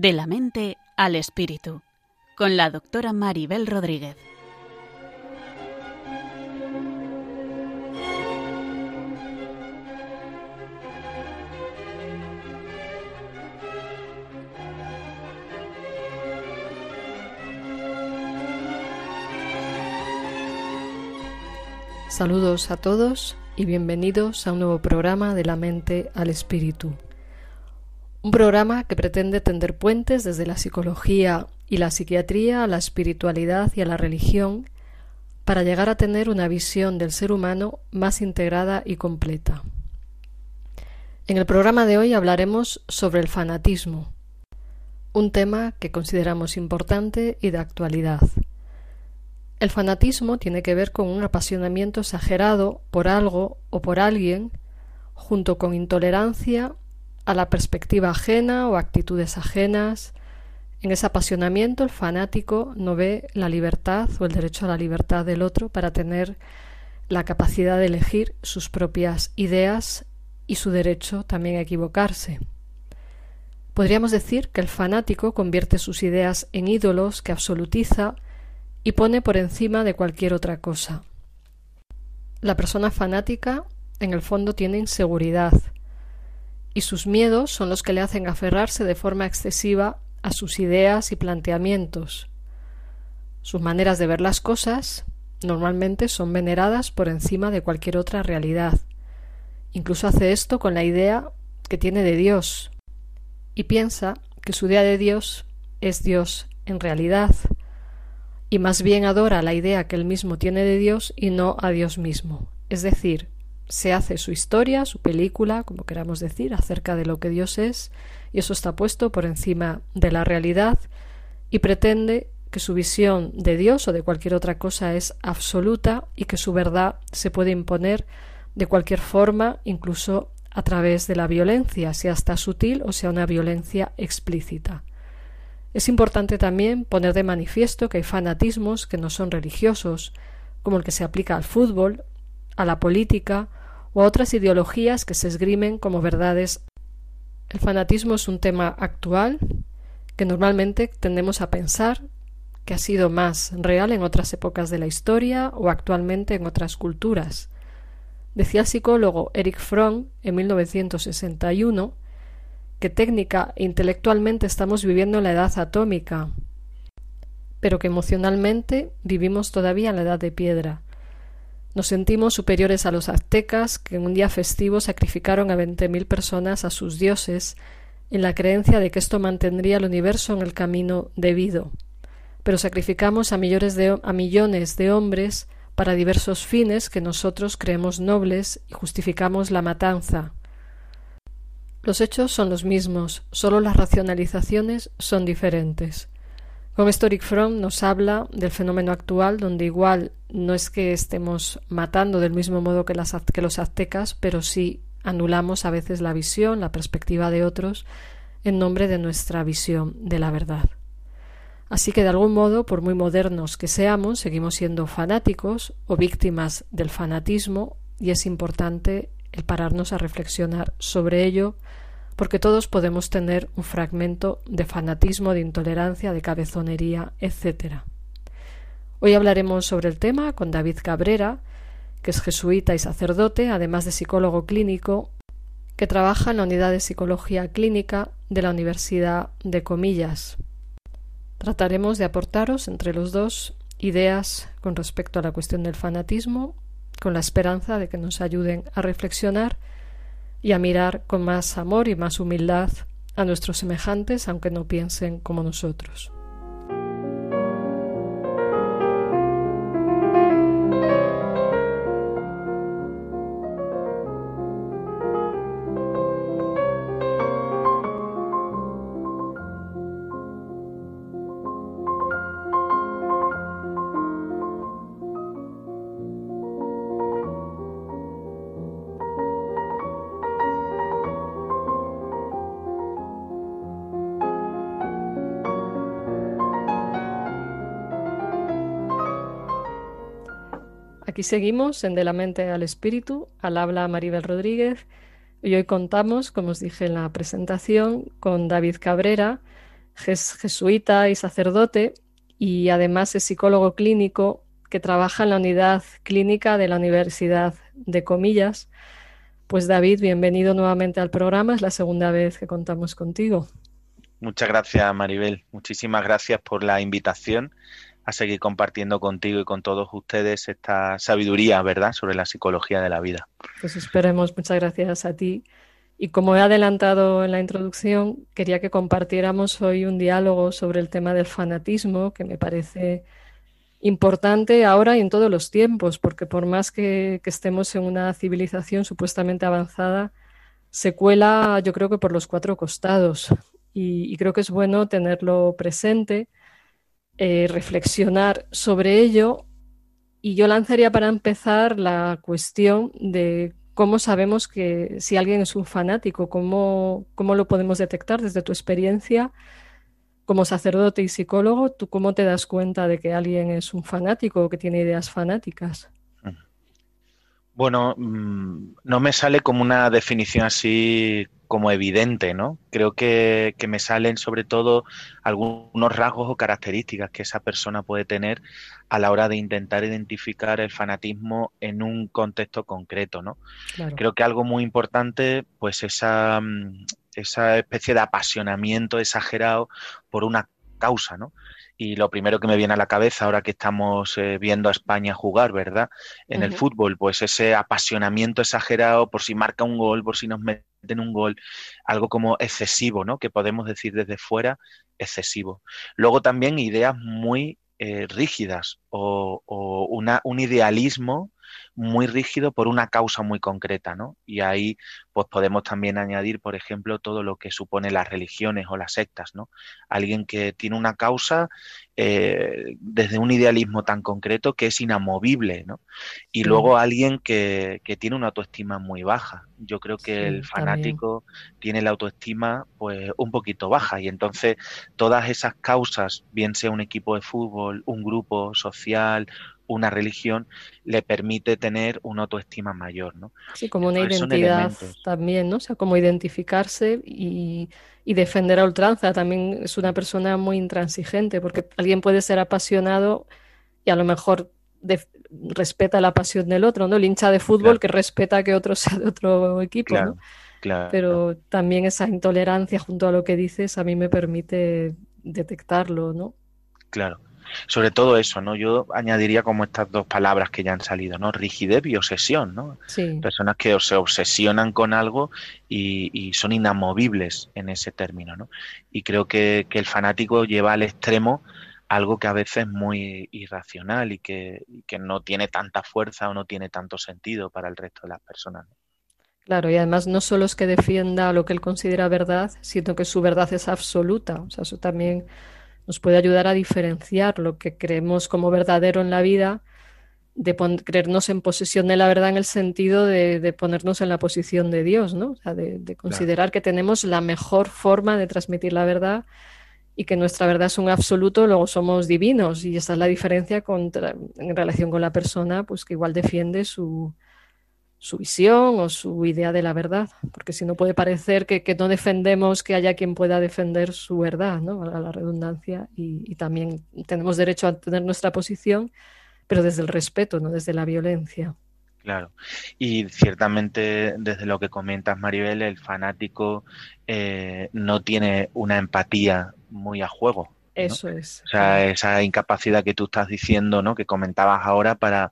De la mente al espíritu, con la doctora Maribel Rodríguez. Saludos a todos y bienvenidos a un nuevo programa de la mente al espíritu. Un programa que pretende tender puentes desde la psicología y la psiquiatría a la espiritualidad y a la religión para llegar a tener una visión del ser humano más integrada y completa. En el programa de hoy hablaremos sobre el fanatismo, un tema que consideramos importante y de actualidad. El fanatismo tiene que ver con un apasionamiento exagerado por algo o por alguien, junto con intolerancia a la perspectiva ajena o actitudes ajenas. En ese apasionamiento el fanático no ve la libertad o el derecho a la libertad del otro para tener la capacidad de elegir sus propias ideas y su derecho también a equivocarse. Podríamos decir que el fanático convierte sus ideas en ídolos que absolutiza y pone por encima de cualquier otra cosa. La persona fanática en el fondo tiene inseguridad, y sus miedos son los que le hacen aferrarse de forma excesiva a sus ideas y planteamientos. Sus maneras de ver las cosas normalmente son veneradas por encima de cualquier otra realidad. Incluso hace esto con la idea que tiene de Dios y piensa que su idea de Dios es Dios en realidad y más bien adora la idea que él mismo tiene de Dios y no a Dios mismo. Es decir, se hace su historia, su película, como queramos decir, acerca de lo que Dios es, y eso está puesto por encima de la realidad, y pretende que su visión de Dios o de cualquier otra cosa es absoluta y que su verdad se puede imponer de cualquier forma, incluso a través de la violencia, sea hasta sutil o sea una violencia explícita. Es importante también poner de manifiesto que hay fanatismos que no son religiosos, como el que se aplica al fútbol, a la política otras ideologías que se esgrimen como verdades. El fanatismo es un tema actual que normalmente tendemos a pensar que ha sido más real en otras épocas de la historia o actualmente en otras culturas. Decía el psicólogo Eric Fromm en 1961 que técnica e intelectualmente estamos viviendo en la edad atómica, pero que emocionalmente vivimos todavía en la edad de piedra. Nos sentimos superiores a los aztecas que en un día festivo sacrificaron a veinte mil personas a sus dioses en la creencia de que esto mantendría el universo en el camino debido. Pero sacrificamos a millones de, a millones de hombres para diversos fines que nosotros creemos nobles y justificamos la matanza. Los hechos son los mismos, solo las racionalizaciones son diferentes. Con esto Rick Fromm nos habla del fenómeno actual donde igual no es que estemos matando del mismo modo que, las, que los aztecas, pero sí anulamos a veces la visión, la perspectiva de otros, en nombre de nuestra visión de la verdad. Así que de algún modo, por muy modernos que seamos, seguimos siendo fanáticos o víctimas del fanatismo y es importante el pararnos a reflexionar sobre ello porque todos podemos tener un fragmento de fanatismo, de intolerancia, de cabezonería, etc. Hoy hablaremos sobre el tema con David Cabrera, que es jesuita y sacerdote, además de psicólogo clínico, que trabaja en la unidad de psicología clínica de la Universidad de Comillas. Trataremos de aportaros entre los dos ideas con respecto a la cuestión del fanatismo, con la esperanza de que nos ayuden a reflexionar y a mirar con más amor y más humildad a nuestros semejantes, aunque no piensen como nosotros. Aquí seguimos en De la mente al espíritu, al habla Maribel Rodríguez, y hoy contamos, como os dije en la presentación, con David Cabrera, jesuita y sacerdote y además es psicólogo clínico que trabaja en la unidad clínica de la Universidad de Comillas. Pues David, bienvenido nuevamente al programa, es la segunda vez que contamos contigo. Muchas gracias, Maribel. Muchísimas gracias por la invitación a seguir compartiendo contigo y con todos ustedes esta sabiduría, ¿verdad?, sobre la psicología de la vida. Pues esperemos, muchas gracias a ti. Y como he adelantado en la introducción, quería que compartiéramos hoy un diálogo sobre el tema del fanatismo, que me parece importante ahora y en todos los tiempos, porque por más que, estemos en una civilización supuestamente avanzada, se cuela yo creo que por los cuatro costados. Y, creo que es bueno tenerlo presente, eh, reflexionar sobre ello. Y yo lanzaría para empezar la cuestión de cómo sabemos que si alguien es un fanático, cómo, cómo lo podemos detectar desde tu experiencia como sacerdote y psicólogo, ¿tú cómo te das cuenta de que alguien es un fanático o que tiene ideas fanáticas? Bueno, mm, no me sale como una definición así como evidente, ¿no? Creo que, que, me salen sobre todo algunos rasgos o características que esa persona puede tener a la hora de intentar identificar el fanatismo en un contexto concreto, ¿no? Creo que algo muy importante, pues esa, mm, esa especie de apasionamiento exagerado por una causa, ¿no? Y lo primero que me viene a la cabeza ahora que estamos eh, viendo a España jugar, ¿verdad? En el fútbol, pues ese apasionamiento exagerado por si marca un gol, por si nos meten un gol, algo como excesivo, ¿no? Que podemos decir desde fuera, excesivo. Luego también ideas muy eh, rígidas o, o una, un idealismo muy rígido por una causa muy concreta, ¿no? Y ahí pues podemos también añadir, por ejemplo, todo lo que supone las religiones o las sectas, ¿no? Alguien que tiene una causa eh, desde un idealismo tan concreto que es inamovible, ¿no? Y luego alguien que, que, tiene una autoestima muy baja. Yo creo que el fanático tiene la autoestima pues un poquito baja y entonces todas esas causas, bien sea un equipo de fútbol, un grupo social, una religión le permite tener una autoestima mayor, ¿no? Sí, como una identidad también, ¿no? O sea, como identificarse y, defender a ultranza. También es una persona muy intransigente, porque alguien puede ser apasionado y a lo mejor respeta la pasión del otro, ¿no? El hincha de fútbol que respeta que otro sea de otro equipo, ¿no? Claro. Pero también esa intolerancia junto a lo que dices a mí me permite detectarlo, ¿no? Claro. Sobre todo eso, ¿no? Yo añadiría como estas dos palabras que ya han salido, ¿no? Rigidez y obsesión, ¿no? Personas que se obsesionan con algo y, son inamovibles en ese término, ¿no? Y creo que, el fanático lleva al extremo algo que a veces es muy irracional y que, que, no tiene tanta fuerza o no tiene tanto sentido para el resto de las personas. Claro, y además no solo es que defienda lo que él considera verdad, sino que su verdad es absoluta. O sea, eso también nos puede ayudar a diferenciar lo que creemos como verdadero en la vida de creernos en posesión de la verdad en el sentido de, ponernos en la posición de Dios, ¿no? O sea, de, considerar que tenemos la mejor forma de transmitir la verdad y que nuestra verdad es un absoluto, luego somos divinos y esa es la diferencia en relación con la persona, pues que igual defiende su, su visión o su idea de la verdad, porque si no puede parecer que, no defendemos que haya quien pueda defender su verdad, ¿no? a la redundancia, y, también tenemos derecho a tener nuestra posición, pero desde el respeto, no desde la violencia. Claro, y ciertamente desde lo que comentas, Maribel, el fanático eh, no tiene una empatía muy a juego, eso es. O sea, esa incapacidad que tú estás diciendo, ¿no? Que comentabas ahora para,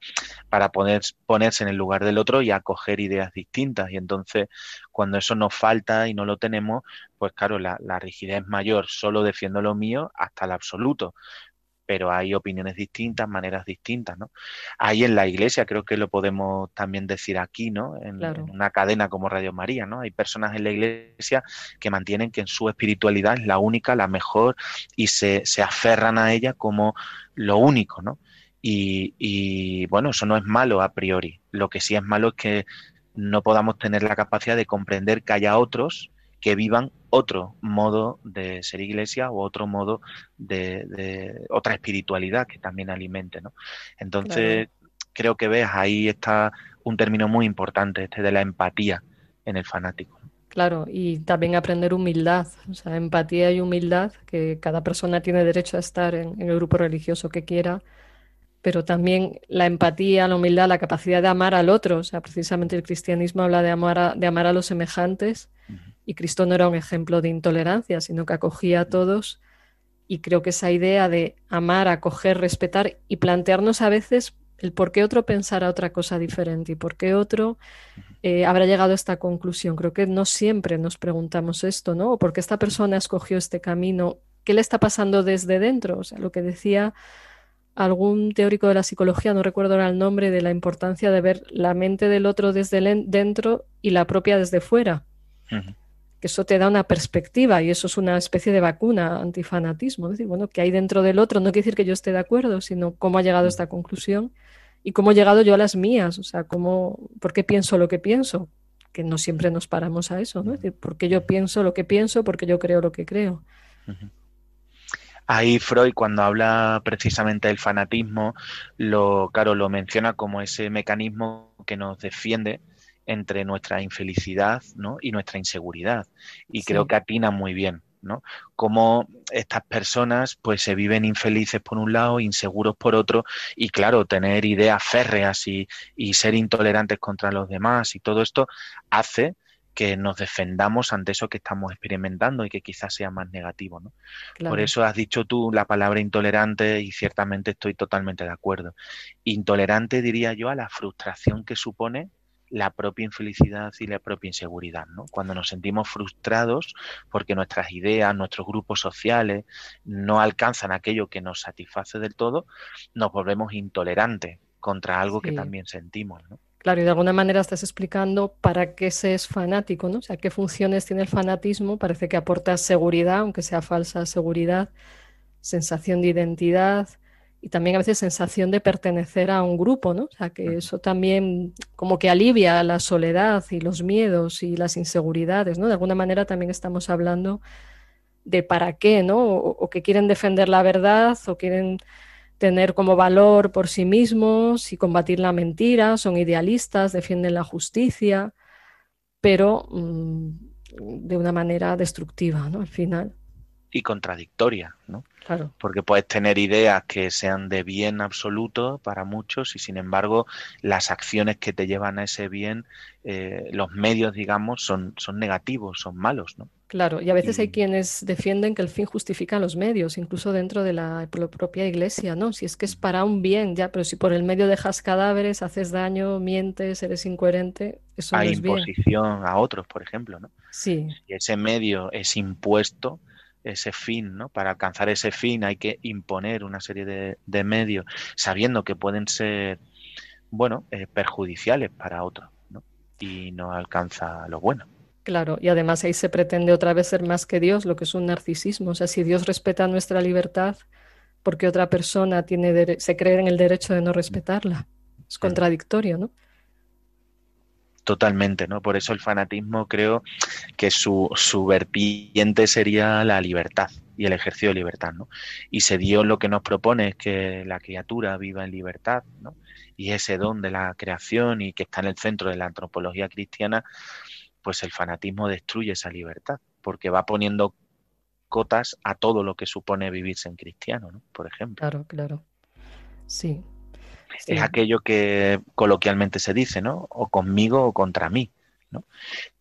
para poner, ponerse en el lugar del otro y acoger ideas distintas. Y entonces, cuando eso nos falta y no lo tenemos, pues claro, la, la rigidez es mayor. Solo defiendo lo mío hasta el absoluto pero hay opiniones distintas, maneras distintas, ¿no? Ahí en la iglesia creo que lo podemos también decir aquí, ¿no? En, una cadena como Radio María, ¿no? Hay personas en la iglesia que mantienen que en su espiritualidad es la única, la mejor y se, se aferran a ella como lo único, ¿no? Y, y bueno, eso no es malo a priori. Lo que sí es malo es que no podamos tener la capacidad de comprender que haya otros que vivan otro modo de ser iglesia o otro modo de, otra espiritualidad que también alimente, ¿no? Entonces, creo que ves, ahí está un término muy importante, este de la empatía en el fanático. Claro, y también aprender humildad, o sea, empatía y humildad, que cada persona tiene derecho a estar en, el grupo religioso que quiera, pero también la empatía, la humildad, la capacidad de amar al otro, o sea, precisamente el cristianismo habla de amar a, de amar a los semejantes, y Cristo no era un ejemplo de intolerancia, sino que acogía a todos, y creo que esa idea de amar, acoger, respetar y plantearnos a veces el por qué otro pensará otra cosa diferente y por qué otro eh, habrá llegado a esta conclusión. Creo que no siempre nos preguntamos esto, ¿no? O por qué esta persona escogió este camino, ¿qué le está pasando desde dentro? O sea, lo que decía algún teórico de la psicología, no recuerdo ahora el nombre, de la importancia de ver la mente del otro desde dentro y la propia desde fuera. Eso te da una perspectiva y eso es una especie de vacuna antifanatismo. Es decir, bueno, que hay dentro del otro no quiere decir que yo esté de acuerdo, sino cómo ha llegado a esta conclusión y cómo he llegado yo a las mías, o sea, cómo, por qué pienso lo que pienso, que no siempre nos paramos a eso, ¿no? Es decir, por qué yo pienso lo que pienso, porque yo creo lo que creo. Ahí Freud, cuando habla precisamente del fanatismo, lo, claro, lo menciona como ese mecanismo que nos defiende entre nuestra infelicidad ¿no? y nuestra inseguridad. Y creo que atina muy bien. ¿no? Cómo estas personas pues se viven infelices por un lado, inseguros por otro, y claro, tener ideas férreas y, ser intolerantes contra los demás y todo esto hace que nos defendamos ante eso que estamos experimentando y que quizás sea más negativo. ¿no? Por eso has dicho tú la palabra intolerante y ciertamente estoy totalmente de acuerdo. Intolerante diría yo a la frustración que supone la propia infelicidad y la propia inseguridad, ¿no? Cuando nos sentimos frustrados porque nuestras ideas, nuestros grupos sociales no alcanzan aquello que nos satisface del todo, nos volvemos intolerantes contra algo que también sentimos, ¿no? Claro, y de alguna manera estás explicando para qué se es fanático, ¿no? O sea, qué funciones tiene el fanatismo. Parece que aporta seguridad, aunque sea falsa seguridad, sensación de identidad, y también a veces sensación de pertenecer a un grupo, ¿no? O sea, que eso también como que alivia la soledad y los miedos y las inseguridades, ¿no? De alguna manera también estamos hablando de para qué, ¿no? O, que quieren defender la verdad o quieren tener como valor por sí mismos y combatir la mentira, son idealistas, defienden la justicia, pero mm, de una manera destructiva, ¿no? Al final y contradictoria, ¿no? Claro. Porque puedes tener ideas que sean de bien absoluto para muchos y sin embargo las acciones que te llevan a ese bien, eh, los medios, digamos, son, son negativos, son malos, ¿no? Claro, y a veces hay quienes defienden que el fin justifica los medios, incluso dentro de la propia iglesia, ¿no? Si es que es para un bien, ya, pero si por el medio dejas cadáveres, haces daño, mientes, eres incoherente, eso hay no es imposición a otros, por ejemplo, ¿no? Sí. Si ese medio es impuesto, ese fin, ¿no? Para alcanzar ese fin hay que imponer una serie de, medios, sabiendo que pueden ser, bueno, eh, perjudiciales para otros, ¿no? Y no alcanza lo bueno. Claro, y además ahí se pretende otra vez ser más que Dios, lo que es un narcisismo. O sea, si Dios respeta nuestra libertad, porque otra persona tiene se cree en el derecho de no respetarla? Es contradictorio, ¿no? Totalmente, ¿no? Por eso el fanatismo creo que su, su vertiente sería la libertad y el ejercicio de libertad, ¿no? Y se Dios lo que nos propone es que la criatura viva en libertad, ¿no? Y ese don de la creación y que está en el centro de la antropología cristiana, pues el fanatismo destruye esa libertad, porque va poniendo cotas a todo lo que supone vivirse en cristiano, ¿no? Por ejemplo. Claro, claro. Sí, es aquello que coloquialmente se dice, ¿no? O conmigo o contra mí, ¿no?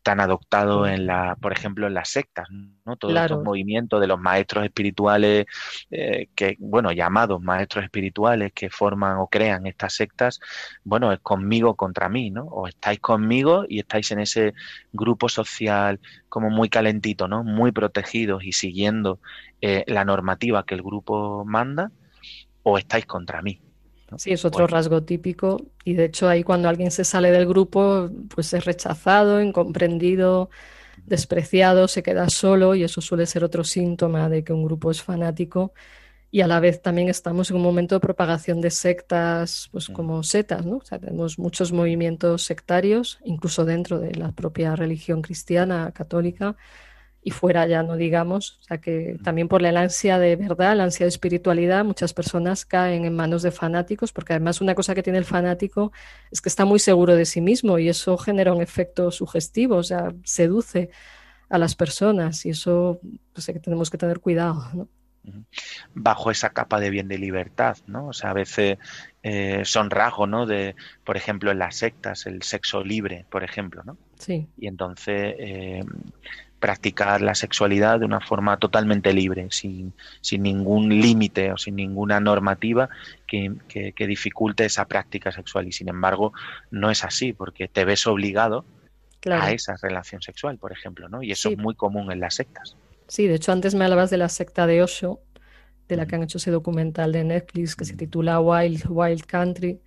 Tan adoptado en la, por ejemplo, en las sectas, ¿no? Todos estos movimientos de los maestros espirituales, eh, que, bueno, llamados maestros espirituales que forman o crean estas sectas, bueno, es conmigo contra mí, ¿no? O estáis conmigo y estáis en ese grupo social como muy calentito, ¿no? Muy protegidos y siguiendo eh, la normativa que el grupo manda, o estáis contra mí. Sí, es otro rasgo típico y de hecho ahí cuando alguien se sale del grupo pues es rechazado, incomprendido, despreciado, se queda solo y eso suele ser otro síntoma de que un grupo es fanático y a la vez también estamos en un momento de propagación de sectas pues como setas, ¿no? O sea, tenemos muchos movimientos sectarios, incluso dentro de la propia religión cristiana católica y fuera ya no digamos. O sea que también por la ansia de verdad, la ansia de espiritualidad, muchas personas caen en manos de fanáticos, porque además una cosa que tiene el fanático es que está muy seguro de sí mismo y eso genera un efecto sugestivo, o sea, seduce a las personas y eso pues, que tenemos que tener cuidado. ¿no? bajo esa capa de bien de libertad, ¿no? O sea, a veces eh, son rasgos, ¿no? De, por ejemplo, en las sectas, el sexo libre, por ejemplo, ¿no? Sí. Y entonces eh, practicar la sexualidad de una forma totalmente libre, sin, sin ningún límite o sin ninguna normativa que, que, dificulte esa práctica sexual. Y sin embargo, no es así, porque te ves obligado a esa relación sexual, por ejemplo, ¿no? Y eso es muy común en las sectas. Sí, de hecho antes me hablabas de la secta de Osho, de la que han hecho ese documental de Netflix que se titula Wild Wild Country,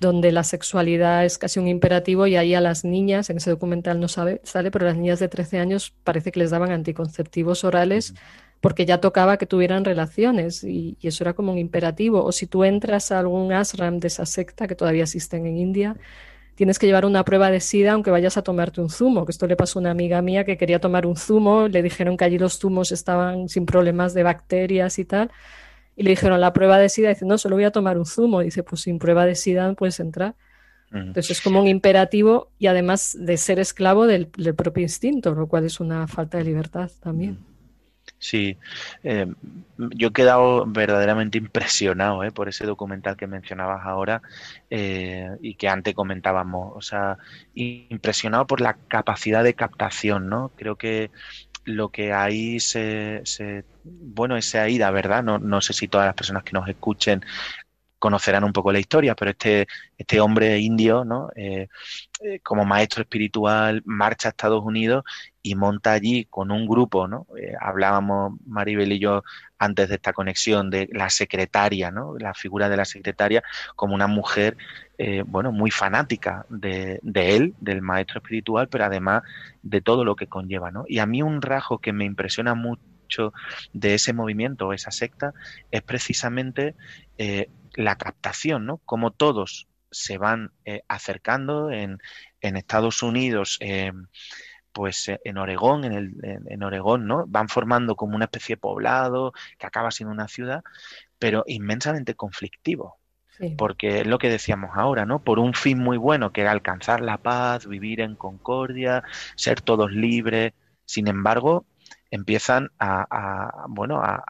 donde la sexualidad es casi un imperativo y ahí a las niñas, en ese documental no sabe, sale, pero las niñas de 13 años parece que les daban anticonceptivos orales porque ya tocaba que tuvieran relaciones y, y, eso era como un imperativo. O si tú entras a algún ashram de esa secta que todavía existen en India, tienes que llevar una prueba de SIDA aunque vayas a tomarte un zumo, que esto le pasó a una amiga mía que quería tomar un zumo, le dijeron que allí los zumos estaban sin problemas de bacterias y tal y le dijeron la prueba de SIDA, dice, no, solo voy a tomar un zumo. dice, pues sin prueba de SIDA puedes entrar. Entonces es como un imperativo y además de ser esclavo del, propio instinto, lo cual es una falta de libertad también. Sí, eh, yo he quedado verdaderamente impresionado eh, por ese documental que mencionabas ahora eh, y que antes comentábamos. O sea, impresionado por la capacidad de captación, ¿no? Creo que lo que ahí se, se bueno, esa ida, ¿verdad? No, no sé si todas las personas que nos escuchen conocerán un poco la historia, pero este, este hombre indio, ¿no? Eh, eh, como maestro espiritual, marcha a Estados Unidos y monta allí con un grupo, ¿no? Eh, hablábamos Maribel y yo antes de esta conexión de la secretaria, ¿no? La figura de la secretaria como una mujer, bueno, muy fanática de, de, él, del maestro espiritual, pero además de todo lo que conlleva, ¿no? Y a mí un rasgo que me impresiona mucho de ese movimiento esa secta es precisamente la captación, ¿no? Como todos se van eh, acercando en, Estados Unidos, eh, pues en Oregón, en, el, en, Oregón, ¿no? Van formando como una especie de poblado que acaba siendo una ciudad, pero inmensamente conflictivo. Porque es lo que decíamos ahora, ¿no? Por un fin muy bueno, que era alcanzar la paz, vivir en concordia, ser todos libres. Sin embargo, empiezan a, bueno, a,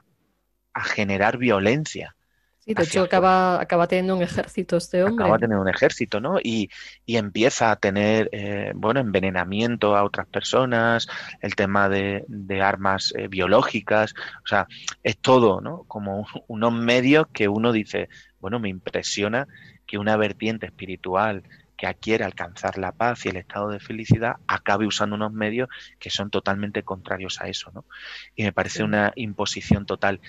generar violencia. Sí, de hecho acaba, acaba teniendo un ejército este hombre. Acaba teniendo un ejército, ¿no? Y, empieza a tener, eh, bueno, envenenamiento a otras personas, el tema de, armas eh, biológicas, o sea, es todo, ¿no? Como unos medios que uno dice, bueno, me impresiona que una vertiente espiritual que quiere alcanzar la paz y el estado de felicidad acabe usando unos medios que son totalmente contrarios a eso, ¿no? Y me parece una imposición total.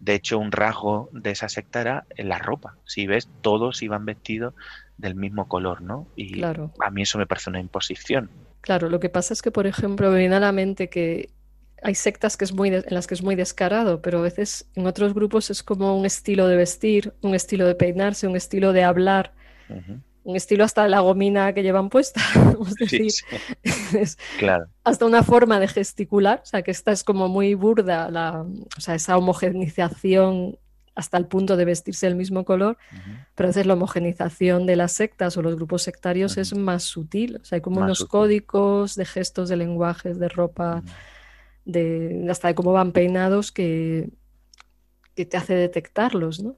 De hecho, un rasgo de esa secta era en la ropa. Si ves, todos iban vestidos del mismo color, ¿no? Y a mí eso me parece una imposición. Claro, lo que pasa es que, por ejemplo, me viene a la mente que hay sectas que es muy en las que es muy descarado, pero a veces en otros grupos es como un estilo de vestir, un estilo de peinarse, un estilo de hablar un estilo hasta la gomina que llevan puesta, es decir, claro. hasta una forma de gesticular, o sea, que esta es como muy burda, la, o sea, esa homogenización hasta el punto de vestirse del mismo color, pero a veces la homogenización de las sectas o los grupos sectarios es más sutil, o sea, hay como unos códigos de gestos, de lenguajes, de ropa, de, hasta de cómo van peinados que que te hace detectarlos, ¿no?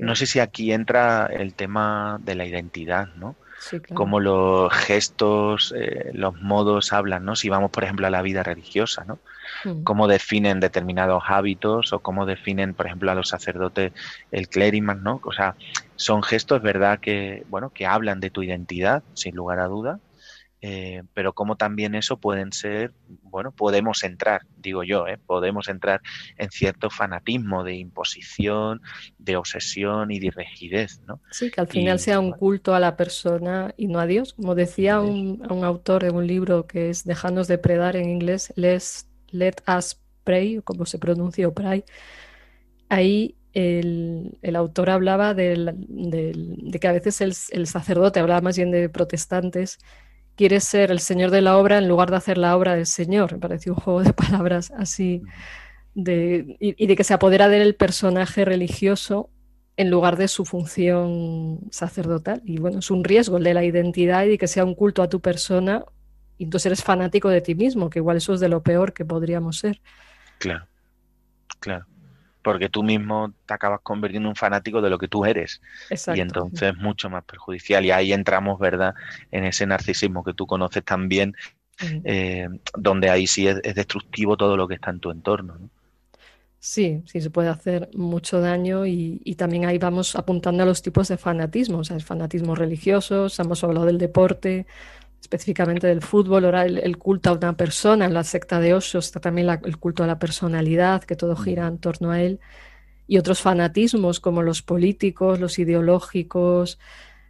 No sé si aquí entra el tema de la identidad, ¿no? Sí, claro. Como los gestos, eh, los modos hablan, ¿no? Si vamos, por ejemplo, a la vida religiosa, ¿no? Mm. Cómo definen determinados hábitos o cómo definen, por ejemplo, a los sacerdotes el clériman, ¿no? O sea, son gestos, ¿verdad? Que, bueno, que hablan de tu identidad, sin lugar a duda, eh, pero como también eso pueden ser, bueno, podemos entrar, digo yo, ¿eh? podemos entrar en cierto fanatismo de imposición, de obsesión y de rigidez, ¿no? Sí, que al final sea un culto a la persona y no a Dios. Como decía un, un autor de un libro que es Dejarnos de predar en inglés, Let Us Pray, como se pronuncia, o pray, ahí el, el, autor hablaba del, del, de que a veces el, el, sacerdote, hablaba más bien de protestantes, quiere ser el señor de la obra en lugar de hacer la obra del señor. Me pareció un juego de palabras así, de, y, de que se apodera del personaje religioso en lugar de su función sacerdotal. Y bueno, es un riesgo de la identidad y de que sea un culto a tu persona y entonces eres fanático de ti mismo, que igual eso es de lo peor que podríamos ser. Claro, claro. Porque tú mismo te acabas convirtiendo en un fanático de lo que tú eres. Y entonces es mucho más perjudicial. Y ahí entramos, ¿verdad?, en ese narcisismo que tú conoces también, eh, donde ahí sí es, destructivo todo lo que está en tu entorno. ¿no? Sí, sí, se puede hacer mucho daño y, y, también ahí vamos apuntando a los tipos de fanatismo, o sea, el fanatismo religioso, hemos hablado del deporte, específicamente del fútbol, ahora el, culto a una persona, en la secta de Osho está también el culto a la personalidad, que todo gira en torno a él, y otros fanatismos como los políticos, los ideológicos,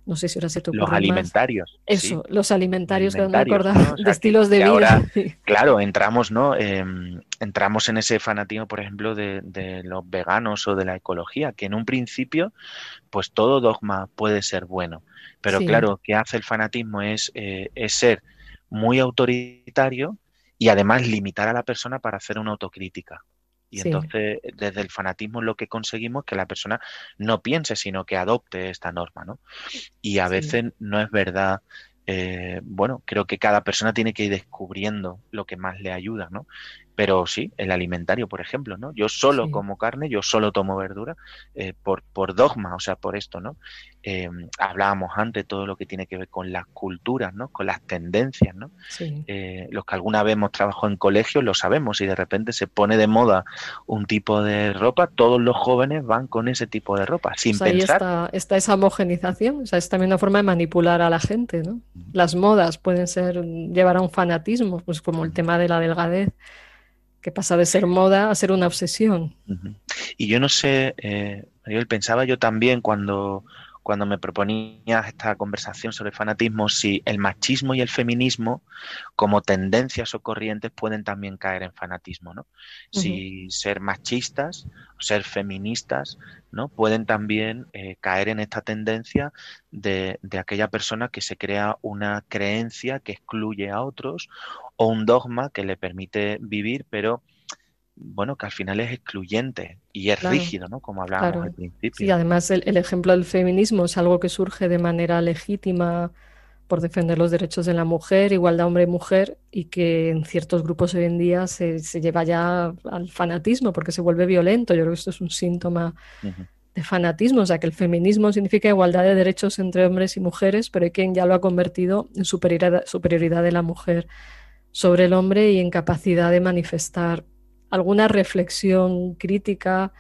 no sé si ahora se te Los alimentarios. Eso, los alimentarios, que no de estilos de vida. claro, entramos, ¿no? Em, entramos en ese fanatismo, por ejemplo, de, de, los veganos o de la ecología, que en un principio, pues todo dogma puede ser bueno. Pero claro, que hace el fanatismo es, eh, es ser muy autoritario y además limitar a la persona para hacer una autocrítica. Y entonces, desde el fanatismo lo que conseguimos es que la persona no piense, sino que adopte esta norma, ¿no? Y a veces no es verdad eh, bueno, creo que cada persona tiene que ir descubriendo lo que más le ayuda, ¿no? Pero sí, el alimentario, por ejemplo, ¿no? Yo solo como carne, yo solo tomo verdura eh, por, por dogma, o sea, por esto, ¿no? Eh, hablábamos antes todo lo que tiene que ver con las culturas, ¿no? Con las tendencias, ¿no? los que alguna vez hemos trabajado en colegios lo sabemos y de repente se pone de moda un tipo de ropa, todos los jóvenes van con ese tipo de ropa, sin pues pensar. Ahí está, está, esa homogenización, o sea, es también una forma de manipular a la gente, ¿no? Las modas pueden ser, llevar a un fanatismo, pues como el tema de la delgadez, que pasa de ser moda a ser una obsesión. Y yo no sé, eh, pensaba yo también cuando, cuando me proponías esta conversación sobre fanatismo, si el machismo y el feminismo, como tendencias o corrientes, pueden también caer en fanatismo, ¿no? Si ser machistas o ser feministas, ¿no? Pueden también eh, caer en esta tendencia de, de aquella persona que se crea una creencia que excluye a otros o un dogma que le permite vivir, pero bueno, que al final es excluyente y es rígido, ¿no? Como hablábamos al principio. Sí, además el, ejemplo del feminismo es algo que surge de manera legítima por defender los derechos de la mujer, igualdad hombre y y que en ciertos grupos hoy en día se, lleva ya al fanatismo porque se vuelve violento. Yo creo que esto es un síntoma de fanatismo, o sea, que el feminismo significa igualdad de derechos entre hombres y mujeres, pero hay quien ya lo ha convertido en superioridad, superioridad de la mujer sobre el hombre y en capacidad de manifestar alguna reflexión crítica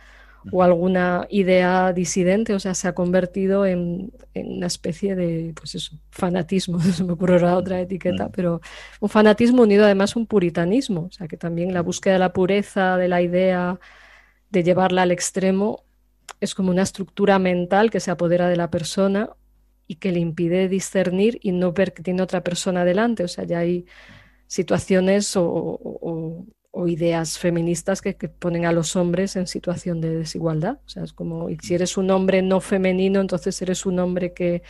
o alguna idea disidente, o sea, se ha convertido en, una especie de, pues eso, fanatismo, se me ocurrirá otra etiqueta, pero un fanatismo unido además a un puritanismo, o sea, que también la búsqueda de la pureza de la idea, de llevarla al extremo, es como una estructura mental que se apodera de la persona y que le impide discernir y no ver que tiene otra persona delante, o sea, ya hay situaciones o o ideas feministas que, ponen a los hombres en situación de desigualdad. O sea, es como, si eres un hombre no femenino, entonces eres un hombre que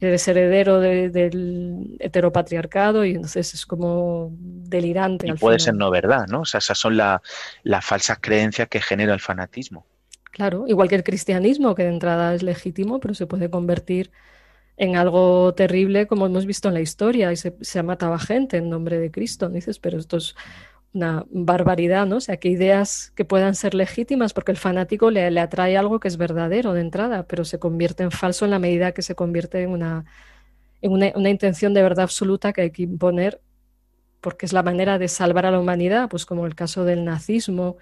eres heredero del heteropatriarcado y entonces es como delirante. Y puede ser no verdad, ¿no? O sea, esas son las falsas creencias que genera el fanatismo. Claro, igual que el cristianismo, que de entrada es legítimo, pero se puede convertir en algo terrible como hemos visto en la historia y se, se ha matado a gente en nombre de Cristo. Dices, pero esto es una barbaridad, ¿no? O sea, que ideas que puedan ser legítimas, porque el fanático le, atrae algo que es verdadero de entrada, pero se convierte en falso en la medida que se convierte en una, en una, intención de verdad absoluta que hay que imponer, porque es la manera de salvar a la humanidad, pues como el caso del nazismo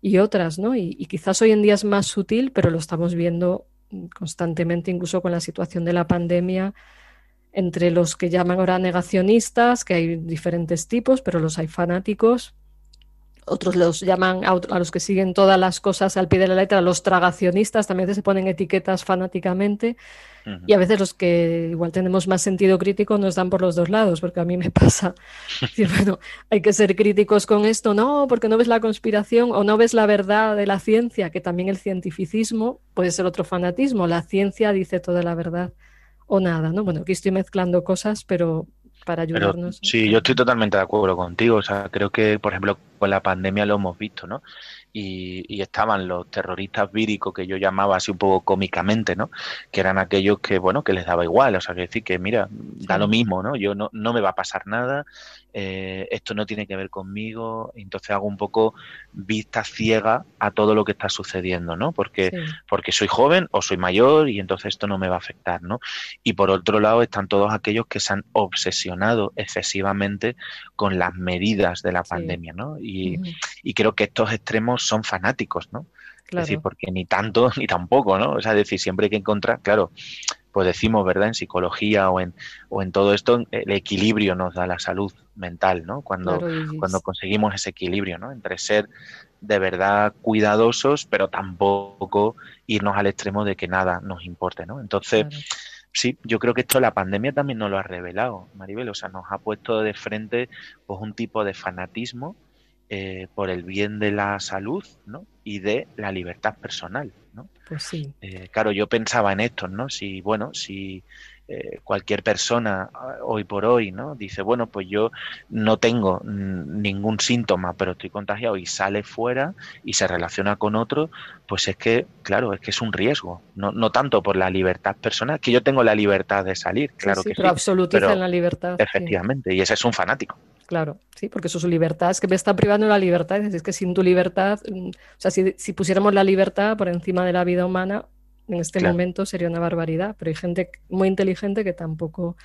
y otras, ¿no? Y, y quizás hoy en día es más sutil, pero lo estamos viendo constantemente, incluso con la situación de la pandemia entre los que llaman ahora negacionistas, que hay diferentes tipos, pero los hay fanáticos. Otros los llaman a, los que siguen todas las cosas al pie de la letra, los tragacionistas, también se ponen etiquetas fanáticamente. Y a veces los que igual tenemos más sentido crítico nos dan por los dos lados, porque a mí me pasa. Decir, bueno, hay que ser críticos con esto, no, porque no ves la conspiración o no ves la verdad de la ciencia, que también el cientificismo puede ser otro fanatismo. La ciencia dice toda la verdad o nada, ¿no? Bueno, aquí estoy mezclando cosas, pero para ayudarnos. sí, yo estoy totalmente de acuerdo contigo. O sea, creo que, por ejemplo, con la pandemia lo hemos visto, ¿no? Y, estaban los terroristas víricos que yo llamaba así un poco cómicamente, ¿no? Que eran aquellos que, bueno, que les daba igual, o sea, que decir que, mira, da lo mismo, ¿no? Yo no, no me va a pasar nada, eh, esto no tiene que ver conmigo, entonces hago un poco vista ciega a todo lo que está sucediendo, ¿no? Porque, porque soy joven o soy mayor y entonces esto no me va a afectar, ¿no? Y por otro lado están todos aquellos que se han obsesionado excesivamente con las medidas de la pandemia, ¿no? Y, y creo que estos extremos son fanáticos, ¿no? Es decir, porque ni tanto ni tampoco, ¿no? O sea, es decir, siempre hay que encontrar, claro, pues decimos, ¿verdad? En psicología o en, o en todo esto, el equilibrio nos da la salud mental, ¿no? Cuando, cuando conseguimos ese equilibrio, ¿no? Entre ser de verdad cuidadosos, pero tampoco irnos al extremo de que nada nos importe, ¿no? Entonces, sí, yo creo que esto la pandemia también nos lo ha revelado, Maribel, o sea, nos ha puesto de frente pues un tipo de fanatismo eh, por el bien de la salud ¿no? y de la libertad personal. ¿no? Pues sí. Eh, claro, yo pensaba en esto, ¿no? Si, bueno, si eh, cualquier persona hoy por hoy, ¿no? Dice, bueno, pues yo no tengo ningún síntoma, pero estoy contagiado y sale fuera y se relaciona con otro, pues es que, claro, es que es un riesgo. No, no tanto por la libertad personal, que yo tengo la libertad de salir, claro que pero sí. Pero la libertad. Efectivamente, y ese es un fanático. Claro, sí, porque eso es su libertad. Es que me está privando de la libertad. Es que sin tu libertad, mm, o sea, si, pusiéramos la libertad por encima de la vida humana, en este momento sería una barbaridad. Pero hay gente muy inteligente que tampoco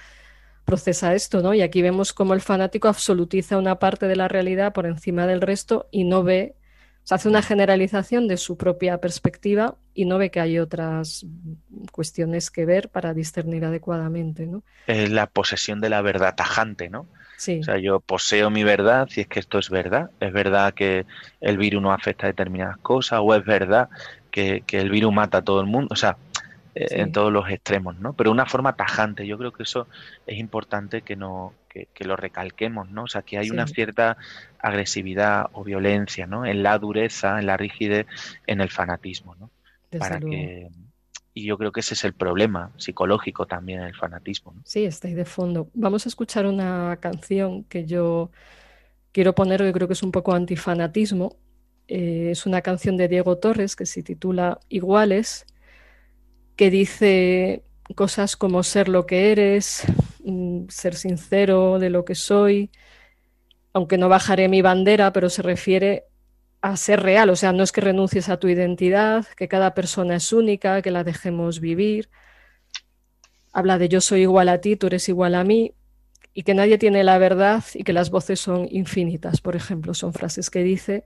procesa esto, ¿no? Y aquí vemos cómo el fanático absolutiza una parte de la realidad por encima del resto y no ve, o sea, hace una generalización de su propia perspectiva y no ve que hay otras cuestiones que ver para discernir adecuadamente, ¿no? Es la posesión de la verdad tajante, ¿no? O sea, yo poseo mi verdad si es que esto es verdad. Es verdad que el virus no afecta a determinadas cosas o es verdad que, el virus mata a todo el mundo. O sea, eh, en todos los extremos, ¿no? Pero de una forma tajante. Yo creo que eso es importante que, no, que, lo recalquemos, ¿no? O sea, que hay una cierta agresividad o violencia, ¿no? En la dureza, en la rigidez, en el fanatismo, ¿no? Para que y yo creo que ese es el problema psicológico también, el fanatismo. Sí, está ahí de fondo. Vamos a escuchar una canción que yo quiero poner, yo creo que es un poco antifanatismo. Eh, es una canción de Diego Torres que se titula Iguales, que dice cosas como ser lo que eres, mm, ser sincero de lo que soy, aunque no bajaré mi bandera, pero se refiere a ser real, o sea, no es que renuncies a tu identidad, que cada persona es única, que la dejemos vivir. Habla de yo soy igual a ti, tú eres igual a mí, y que nadie tiene la verdad y que las voces son infinitas, por ejemplo, son frases que dice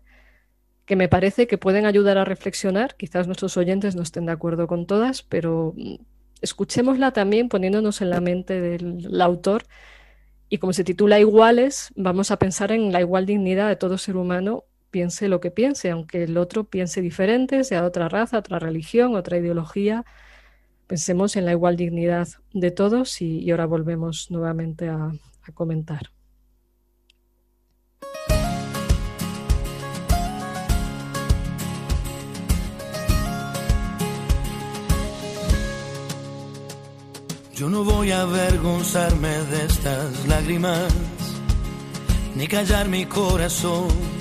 que me parece que pueden ayudar a reflexionar, quizás nuestros oyentes no estén de acuerdo con todas, pero mm, escuchémosla también poniéndonos en la mente del autor. Y como se titula Iguales, vamos a pensar en la igual dignidad de todo ser humano piense lo que piense, aunque el otro piense diferente, sea otra raza, otra religión, otra ideología. Pensemos en la igual dignidad de todos y, ahora volvemos nuevamente a, a comentar. Yo no voy a avergonzarme de estas lágrimas, ni callar mi corazón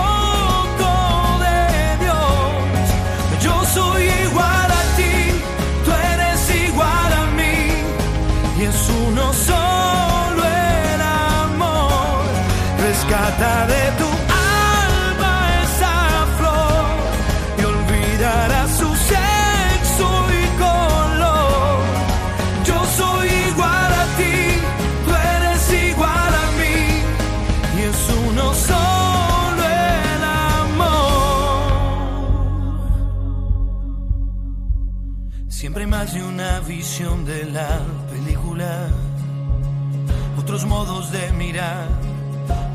rescata de tu alma esa flor y olvidarás su sexo y color. Yo soy igual a ti, tú eres igual a mí y es uno solo el amor. Siempre más de una visión de la película, otros modos de mirar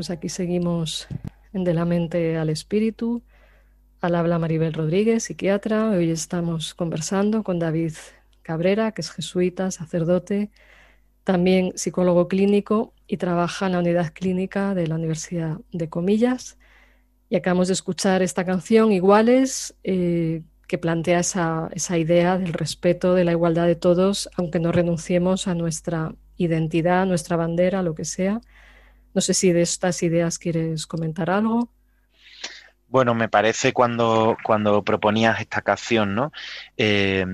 pues aquí seguimos en De la mente al espíritu. Al habla Maribel Rodríguez, psiquiatra. Hoy estamos conversando con David Cabrera, que es jesuita, sacerdote, también psicólogo clínico y trabaja en la unidad clínica de la Universidad de Comillas. Y acabamos de escuchar esta canción, Iguales, eh, que plantea esa, esa idea del respeto, de la igualdad de todos, aunque no renunciemos a nuestra identidad, nuestra bandera, lo que sea. No sé si de estas ideas quieres comentar algo. Bueno, me parece cuando, cuando proponías esta canción, ¿no? Eh,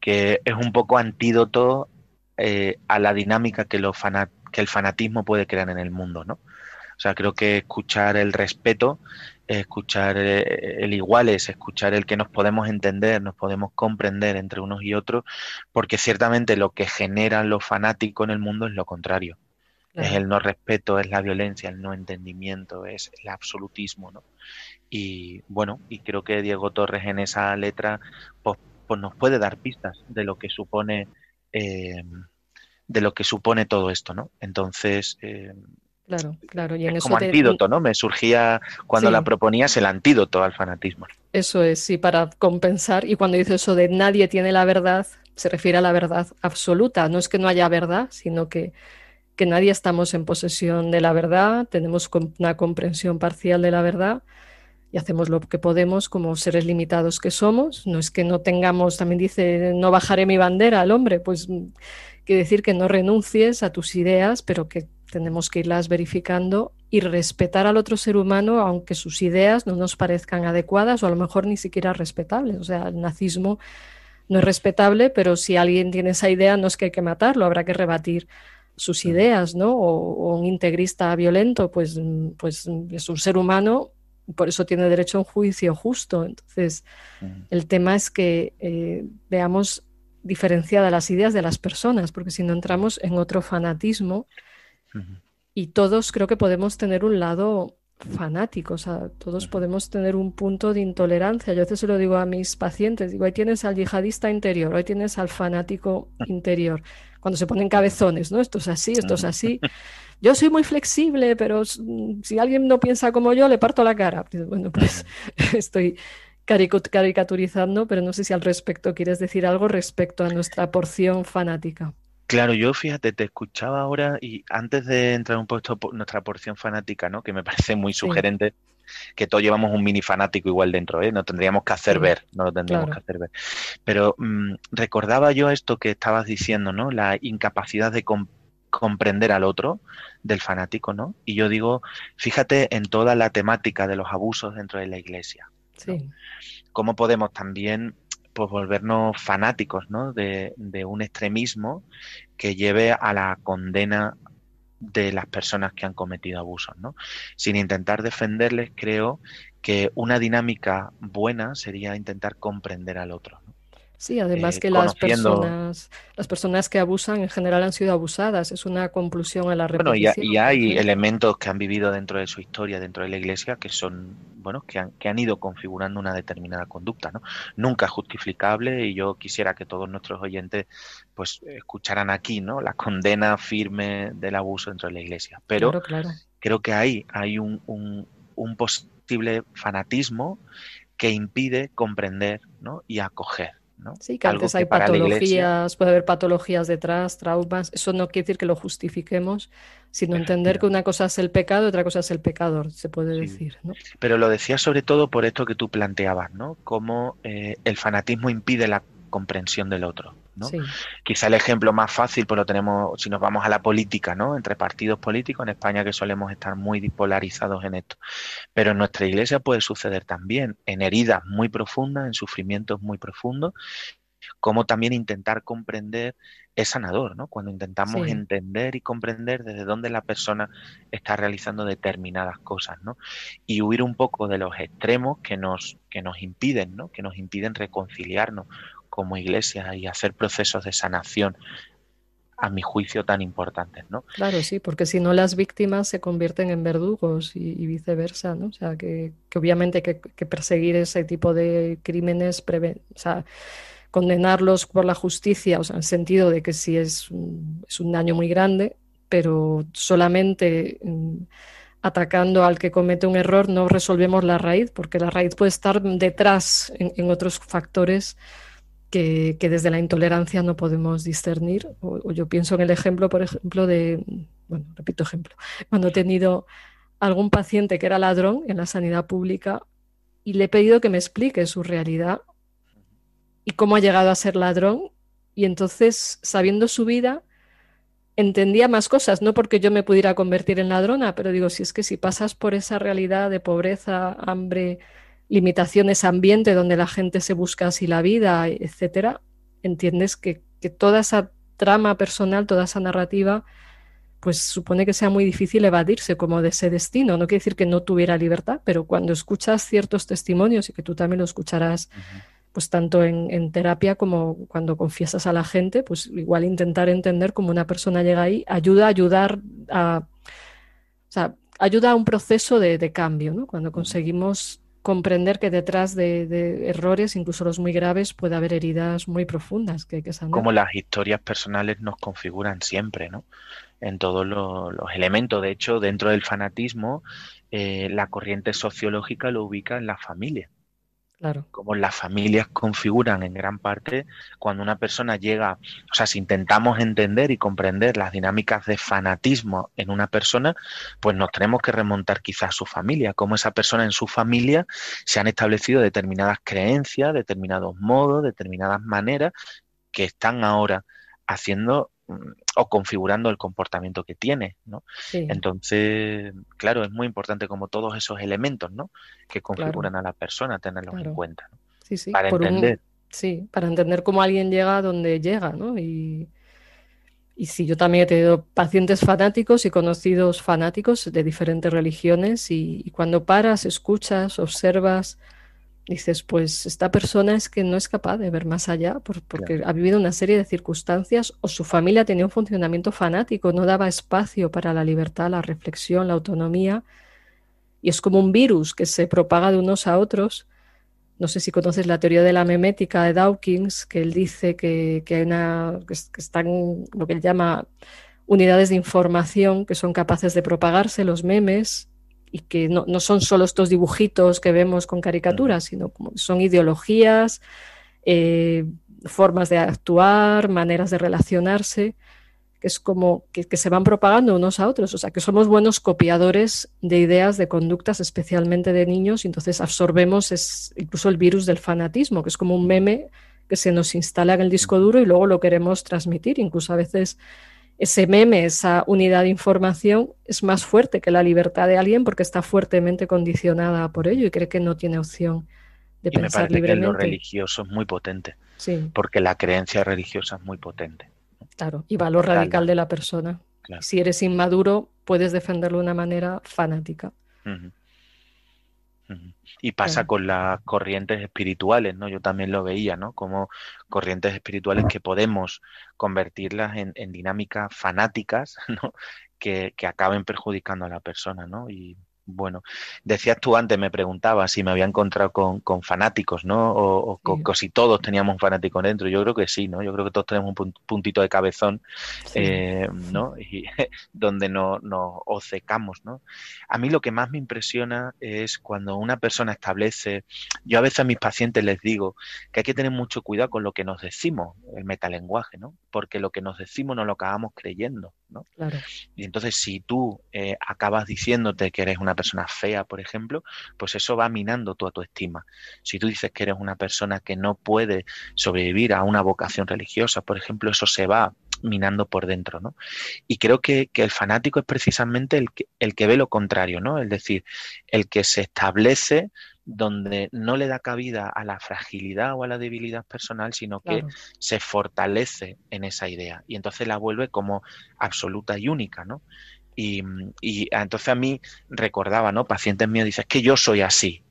que es un poco antídoto eh, a la dinámica que, el fanatismo puede crear en el mundo, ¿no? O sea, creo que escuchar el respeto, escuchar eh, el igual es escuchar el que nos podemos entender, nos podemos comprender entre unos y otros, porque ciertamente lo que genera lo fanático en el mundo es lo contrario. Es el no respeto, es la violencia, el no entendimiento, es el absolutismo, ¿no? Y bueno, y creo que Diego Torres en esa letra pues, pues nos puede dar pistas de lo que supone eh, de lo que supone todo esto, ¿no? Entonces, eh, Claro, claro. Y en es eso como antídoto, ¿no? Me surgía cuando Sí. la proponías el antídoto al fanatismo. Eso es, sí, para compensar. Y cuando dice eso de nadie tiene la verdad, se refiere a la verdad absoluta. No es que no haya verdad, sino que, que nadie estamos en posesión de la verdad, tenemos una comprensión parcial de la verdad y hacemos lo que podemos como seres limitados que somos. No es que no tengamos, también dice, no bajaré mi bandera al hombre, pues mm, quiere decir que no renuncies a tus ideas, pero que tenemos que irlas verificando y respetar al otro ser humano, aunque sus ideas no nos parezcan adecuadas o a lo mejor ni siquiera respetables. O sea, el nazismo no es respetable, pero si alguien tiene esa idea, no es que hay que matarlo, habrá que rebatir sus ideas, ¿no? O, o un integrista violento, pues, mm, pues mm, es un ser humano, por eso tiene derecho a un juicio justo. Entonces, el tema es que eh, veamos diferenciadas las ideas de las personas, porque si no entramos en otro fanatismo y todos creo que podemos tener un lado fanático, o sea, todos podemos tener un punto de intolerancia. Yo a veces se lo digo a mis pacientes, digo, ahí tienes al yihadista interior, ahí tienes al fanático interior, cuando se ponen cabezones, ¿no? Esto es así, esto es así. Yo soy muy flexible, pero si alguien no piensa como yo, le parto la cara. Bueno, pues estoy caricaturizando, pero no sé si al respecto quieres decir algo respecto a nuestra porción fanática. Claro, yo fíjate, te escuchaba ahora y antes de entrar un poco por nuestra porción fanática, ¿no? Que me parece muy Sí. sugerente, que todos llevamos un mini fanático igual dentro, ¿eh? No tendríamos que hacer Sí, ver, no lo tendríamos claro. que hacer ver. Pero mm, recordaba yo esto que estabas diciendo, ¿no? La incapacidad de com- comprender al otro del fanático, ¿no? Y yo digo, fíjate en toda la temática de los abusos dentro de la iglesia Sí, cómo podemos también pues volvernos fanáticos ¿no? de, de un extremismo que lleve a la condena de las personas que han cometido abusos, ¿no? Sin intentar defenderles, creo que una dinámica buena sería intentar comprender al otro. Sí, además eh, que las personas, las personas que abusan en general han sido abusadas, es una conclusión a la repetición. Bueno, y, hay elementos que han vivido dentro de su historia, dentro de la Iglesia, que son, bueno, que han, que han ido configurando una determinada conducta, ¿no? Nunca justificable y yo quisiera que todos nuestros oyentes, pues, escucharan aquí, ¿no? La condena firme del abuso dentro de la Iglesia. Pero creo que ahí hay un, un, un posible fanatismo que impide comprender ¿no? y acoger. Sí, que antes hay patologías, puede haber patologías detrás, traumas. Eso no quiere decir que lo justifiquemos, sino entender que una cosa es el pecado y otra cosa es el pecador, se puede decir. Pero lo decía sobre todo por esto que tú planteabas, ¿no? Cómo eh, el fanatismo impide la comprensión del otro. Quizá el ejemplo más fácil, pues lo tenemos si nos vamos a la política, ¿no? Entre partidos políticos en España que solemos estar muy dipolarizados en esto. Pero en nuestra iglesia puede suceder también, en heridas muy profundas, en sufrimientos muy profundos, como también intentar comprender es sanador, ¿no? Cuando intentamos entender y comprender desde dónde la persona está realizando determinadas cosas, ¿no? Y huir un poco de los extremos que nos, que nos impiden, ¿no? Que nos impiden reconciliarnos como iglesia y hacer procesos de sanación a mi juicio tan importantes, ¿no? Claro, sí, porque si no las víctimas se convierten en verdugos y, viceversa, ¿no? O sea, que, obviamente hay que, perseguir ese tipo de crímenes, o sea, condenarlos por la justicia, o sea, en el sentido de que si es un, es un daño muy grande, pero solamente mm, atacando al que comete un error no resolvemos la raíz, porque la raíz puede estar detrás en otros factores que, desde la intolerancia no podemos discernir. O, yo pienso en el ejemplo, por ejemplo, de, bueno, repito ejemplo, cuando he tenido algún paciente que era ladrón en la sanidad pública y le he pedido que me explique su realidad y cómo ha llegado a ser ladrón. Y entonces, sabiendo su vida, entendía más cosas, no porque yo me pudiera convertir en ladrona, pero digo, si es que si pasas por esa realidad de pobreza, hambre, limitaciones ambiente donde la gente se busca así la vida, etcétera, entiendes que, toda esa trama personal, toda esa narrativa, pues supone que sea muy difícil evadirse como de ese destino. No quiere decir que no tuviera libertad, pero cuando escuchas ciertos testimonios y que tú también lo escucharás, pues tanto en, terapia como cuando confiesas a la gente, pues igual intentar entender cómo una persona llega ahí ayuda a ayudar a, o sea, ayuda a un proceso de, de cambio, ¿no? Cuando conseguimos comprender que detrás de, errores, incluso los muy graves, puede haber heridas muy profundas que que. Como las historias personales nos configuran siempre, ¿no? En todos los, elementos. De hecho, dentro del fanatismo, eh, la corriente sociológica lo ubica en la familia. Como las familias configuran en gran parte cuando una persona llega, o sea, si intentamos entender y comprender las dinámicas de fanatismo en una persona, pues nos tenemos que remontar quizás a su familia, como esa persona en su familia se han establecido determinadas creencias, determinados modos, determinadas maneras que están ahora haciendo o configurando el comportamiento que tiene, ¿no? Entonces, claro, es muy importante como todos esos elementos, ¿no? Que configuran a la persona, tenerlos en cuenta, Sí, sí. Para entender. sí, para entender cómo alguien llega a donde llega, ¿no? Y, y sí, yo también he tenido pacientes fanáticos y conocidos fanáticos de diferentes religiones y cuando paras, escuchas, observas, dices, pues esta persona es que no es capaz de ver más allá porque ha vivido una serie de circunstancias o su familia tenía un funcionamiento fanático, no daba espacio para la libertad, la reflexión, la autonomía. Y es como un virus que se propaga de unos a otros. No sé si conoces la teoría de la memética de Dawkins, que él dice que, hay una, que están lo que él llama unidades de información que son capaces de propagarse, los memes, y que no, son solo estos dibujitos que vemos con caricaturas, sino como son ideologías, eh, formas de actuar, maneras de relacionarse, que es como que, se van propagando unos a otros, o sea, que somos buenos copiadores de ideas, de conductas, especialmente de niños, y entonces absorbemos es, incluso el virus del fanatismo, que es como un meme que se nos instala en el disco duro y luego lo queremos transmitir, incluso a veces ese meme, esa unidad de información es más fuerte que la libertad de alguien porque está fuertemente condicionada por ello y cree que no tiene opción de y me pensar parece que lo religioso es muy potente, Sí, porque la creencia religiosa es muy potente. claro. Y valor Total. radical de la persona. Claro. Si eres inmaduro, puedes defenderlo de una manera fanática. Y pasa con las corrientes espirituales, ¿no? Yo también lo veía, ¿no? Como corrientes espirituales que podemos convertirlas en, en dinámicas fanáticas, ¿no? Que, que acaben perjudicando a la persona, ¿no? Y bueno, decías tú antes, me preguntabas si me había encontrado con, con fanáticos, ¿no? O, o con- Sí. si todos teníamos un fanático dentro. Yo creo que sí, ¿no? Yo creo que todos tenemos un pun- puntito de cabezón Sí. eh, ¿no? Y donde no- nos obcecamos, ¿no? A mí lo que más me impresiona es cuando una persona establece, yo a veces a mis pacientes les digo que hay que tener mucho cuidado con lo que nos decimos, el metalenguaje, ¿no? Porque lo que nos decimos no lo acabamos creyendo, ¿no? Claro. Y entonces si tú eh, acabas diciéndote que eres una persona fea, por ejemplo, pues eso va minando tu autoestima. Si tú dices que eres una persona que no puede sobrevivir a una vocación religiosa, por ejemplo, eso se va minando por dentro, ¿no? Y creo que, que el fanático es precisamente el que, el que ve lo contrario, ¿no? Es decir, el que se establece donde no le da cabida a la fragilidad o a la debilidad personal, sino que Claro. se fortalece en esa idea y entonces la vuelve como absoluta y única, ¿no? Y, y entonces a mí recordaba, ¿no? Pacientes míos dicen, es que yo soy así,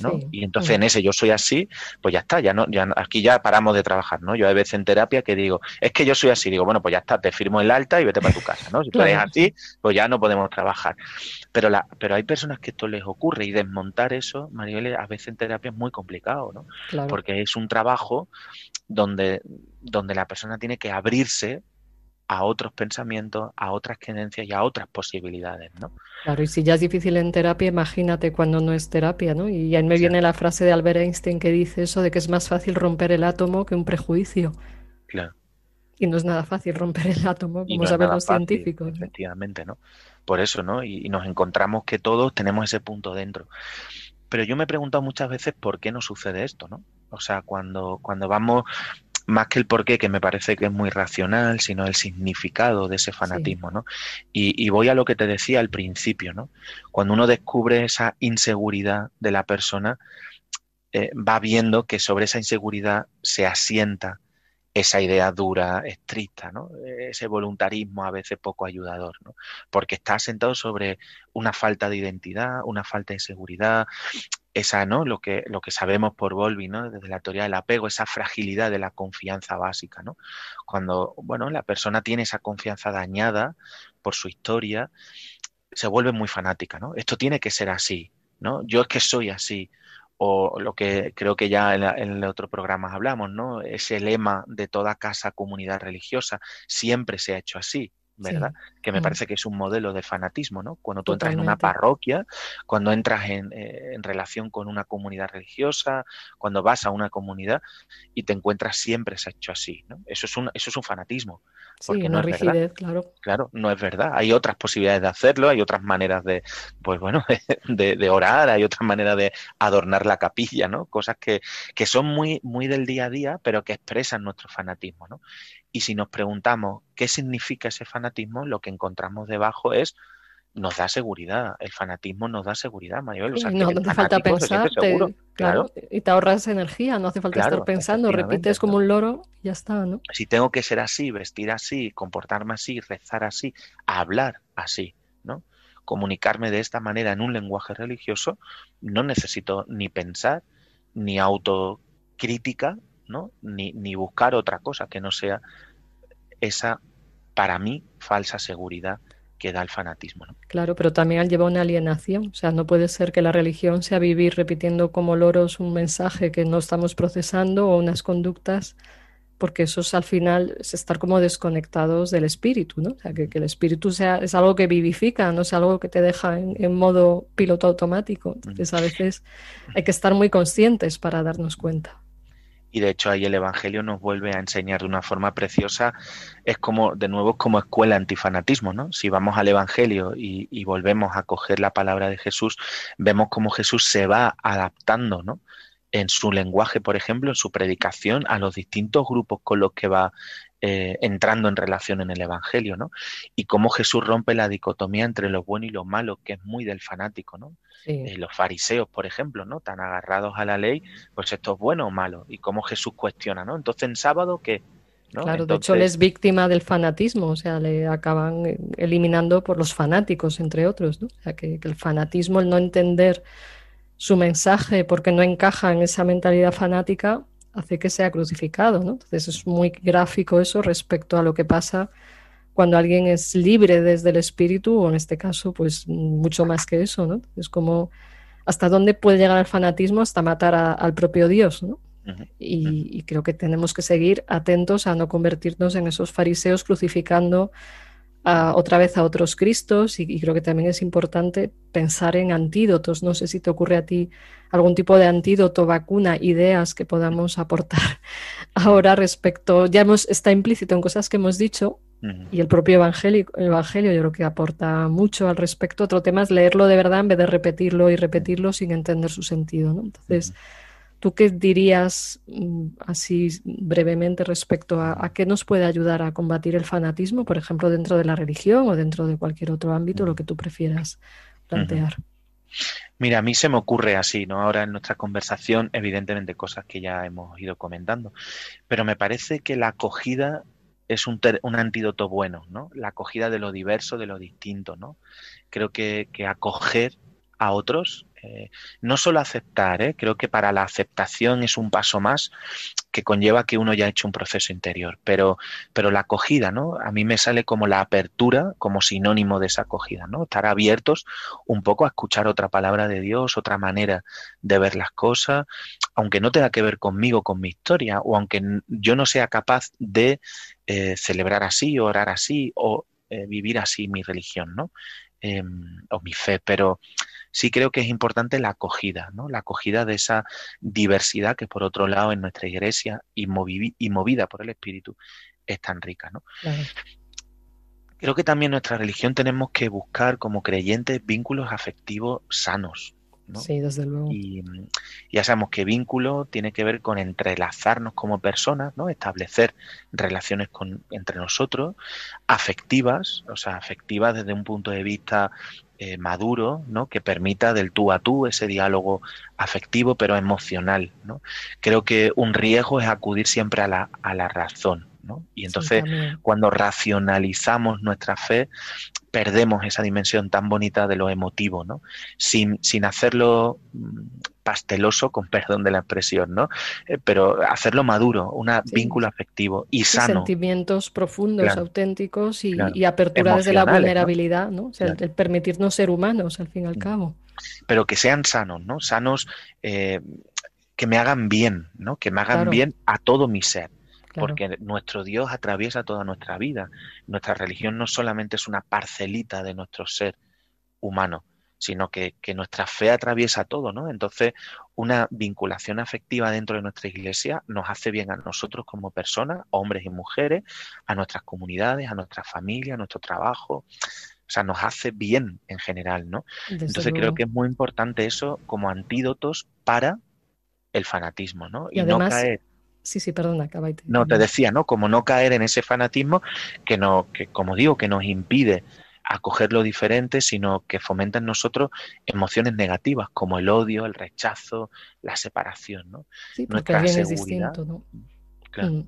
¿no? Sí. Y entonces en ese yo soy así, pues ya está, ya no, ya aquí ya paramos de trabajar, ¿no? Yo hay veces en terapia que digo, es que yo soy así, digo, bueno, pues ya está, te firmo el alta y vete para tu casa, ¿no? Si tú eres así, pues ya no podemos trabajar. Pero la, pero hay personas que esto les ocurre y desmontar eso, Maribel, a veces en terapia es muy complicado, ¿no? Claro. porque es un trabajo donde, donde la persona tiene que abrirse a otros pensamientos, a otras creencias y a otras posibilidades, ¿no? Claro, y si ya es difícil en terapia, imagínate cuando no es terapia, ¿no? Y ahí me Sí. viene la frase de Albert Einstein que dice eso de que es más fácil romper el átomo que un prejuicio. Claro. Y no es nada fácil romper el átomo, como no saben los fácil, científicos. ¿no? efectivamente, ¿no? Por eso, ¿no? Y, y nos encontramos que todos tenemos ese punto dentro. Pero yo me he preguntado muchas veces por qué nos sucede esto, ¿no? O sea, cuando, cuando vamos, más que el por qué, que me parece que es muy racional, sino el significado de ese fanatismo, ¿no? Y, y voy a lo que te decía al principio, ¿no? Cuando uno descubre esa inseguridad de la persona, eh, va viendo que sobre esa inseguridad se asienta esa idea dura, estricta, ¿no? ese voluntarismo a veces poco ayudador, ¿no? porque está asentado sobre una falta de identidad, una falta de seguridad, esa, ¿no? Lo que, lo que sabemos por Volvi, ¿no? Desde la teoría del apego, esa fragilidad de la confianza básica, ¿no? Cuando, bueno, la persona tiene esa confianza dañada por su historia, se vuelve muy fanática, ¿no? Esto tiene que ser así, ¿no? Yo es que soy así, o lo que creo que ya en, en el otro programa hablamos, ¿no? Ese lema de toda casa, comunidad religiosa, siempre se ha hecho así, ¿verdad? Sí. Que me Mm. parece que es un modelo de fanatismo, ¿no? Cuando tú entras en una parroquia, cuando entras en, eh, en relación con una comunidad religiosa, cuando vas a una comunidad y te encuentras siempre se ha hecho así, ¿no? Eso es un, eso es un fanatismo. Sí, porque una no es verdad. rigidez, claro. Claro, no es verdad. Hay otras posibilidades de hacerlo, hay otras maneras de, pues bueno, de, de orar, hay otras maneras de adornar la capilla, ¿no? Cosas que, que son muy, muy del día a día, pero que expresan nuestro fanatismo, ¿no? Y si nos preguntamos qué significa ese fanatismo, lo que encontramos debajo es nos da seguridad. El fanatismo nos da seguridad. O sea, que no, hace falta pensar, te- claro, Claro. y te ahorras energía, no hace falta Claro, estar pensando, repites como un loro y ya está, ¿no? si tengo que ser así, vestir así, comportarme así, rezar así, hablar así, ¿no? Comunicarme de esta manera en un lenguaje religioso, no necesito ni pensar, ni autocrítica, ¿no? Ni, ni buscar otra cosa que no sea esa, para mí, falsa seguridad que da el fanatismo, ¿no? Claro, pero también lleva una alienación. O sea, no puede ser que la religión sea vivir repitiendo como loros un mensaje que no estamos procesando o unas conductas, porque eso es al final es estar como desconectados del espíritu, ¿no? O sea, que, que el espíritu sea, es algo que vivifica, no es algo que te deja en, en modo piloto automático. Entonces, a veces hay que estar muy conscientes para darnos cuenta. Y de hecho ahí el Evangelio nos vuelve a enseñar de una forma preciosa, es como, de nuevo, como escuela antifanatismo, ¿no? Si vamos al Evangelio y, y volvemos a coger la palabra de Jesús, vemos cómo Jesús se va adaptando, ¿no? En su lenguaje, por ejemplo, en su predicación, a los distintos grupos con los que va eh, entrando en relación en el Evangelio, ¿no? Y cómo Jesús rompe la dicotomía entre lo bueno y lo malo, que es muy del fanático, ¿no? Eh, los fariseos, por ejemplo, ¿no? Tan agarrados a la ley, pues esto es bueno o malo, y cómo Jesús cuestiona, ¿no? Entonces en sábado, ¿qué? Claro, de hecho él es víctima del fanatismo, o sea, le acaban eliminando por los fanáticos, entre otros, ¿no? O sea, que, el fanatismo, el no entender su mensaje porque no encaja en esa mentalidad fanática, hace que sea crucificado, ¿no? Entonces es muy gráfico eso respecto a lo que pasa cuando alguien es libre desde el espíritu, o en este caso, pues mucho más que eso, ¿no? Es como hasta dónde puede llegar el fanatismo hasta matar al propio Dios, ¿no? y, creo que tenemos que seguir atentos a no convertirnos en esos fariseos crucificando otra vez a otros Cristos y, creo que también es importante pensar en antídotos. No sé si te ocurre a ti algún tipo de antídoto, vacuna, ideas que podamos aportar ahora respecto, ya hemos, está implícito en cosas que hemos dicho y el propio evangelio, el evangelio yo creo que aporta mucho al respecto. Otro tema es leerlo de verdad en vez de repetirlo y repetirlo sin entender su sentido. Entonces, ¿Tú qué dirías mm, así brevemente respecto a, qué nos puede ayudar a combatir el fanatismo, por ejemplo, dentro de la religión o dentro de cualquier otro ámbito, lo que tú prefieras plantear? Mira, a mí se me ocurre así, ¿no? Ahora en nuestra conversación, evidentemente cosas que ya hemos ido comentando, pero me parece que la acogida es un, un antídoto bueno, ¿no? La acogida de lo diverso, de lo distinto, ¿no? Creo que acoger a otros eh, no solo aceptar, ¿eh? creo que para la aceptación es un paso más que conlleva que uno ya ha hecho un proceso interior, pero, pero la acogida, ¿no? A mí me sale como la apertura, como sinónimo de esa acogida, ¿no? Estar abiertos un poco a escuchar otra palabra de Dios, otra manera de ver las cosas, aunque no tenga que ver conmigo, con mi historia, o aunque yo no sea capaz de eh, celebrar así, orar así, o vivir así mi religión, ¿no? Em, o mi fe, pero sí creo que es importante la acogida, ¿no? La acogida de esa diversidad que por otro lado en nuestra iglesia y, movida por el Espíritu es tan rica, ¿no? Creo que también en nuestra religión tenemos que buscar como creyentes vínculos afectivos sanos, Sí, desde luego. Y ya sabemos que vínculo tiene que ver con entrelazarnos como personas, ¿no? Establecer relaciones con, entre nosotros, afectivas, o sea, afectivas desde un punto de vista eh, maduro, ¿no? Que permita del tú a tú ese diálogo afectivo pero emocional, ¿no? Creo que un riesgo es acudir siempre a la, a la razón, ¿no? Y entonces, cuando racionalizamos nuestra fe, perdemos esa dimensión tan bonita de lo emotivo, ¿no? Sin, sin hacerlo mm, pasteloso, con perdón de la expresión, ¿no? Eh, pero hacerlo maduro, un vínculo afectivo y sano. Sentimientos profundos, auténticos y, apertura desde la vulnerabilidad, ¿no? O sea, el, permitirnos ser humanos, al fin y al mm. cabo. Pero que sean sanos, ¿no? Sanos eh, que me hagan bien, ¿no? Que me hagan bien a todo mi ser porque nuestro Dios atraviesa toda nuestra vida. Nuestra religión no solamente es una parcelita de nuestro ser humano, sino que, nuestra fe atraviesa todo, ¿no? Entonces, una vinculación afectiva dentro de nuestra iglesia nos hace bien a nosotros como personas, hombres y mujeres, a nuestras comunidades, a nuestra familia, a nuestro trabajo. O sea, nos hace bien en general, ¿no? Entonces creo que es muy importante eso como antídotos para el fanatismo, ¿no? Y, no caer Sí, sí, perdona, acaba No, te decía, ¿no? Como no caer en ese fanatismo que, no, que como digo, que nos impide acoger lo diferente, sino que fomenta en nosotros emociones negativas como el odio, el rechazo, la separación, ¿no? Sí, porque alguien es distinto, ¿no? Mm.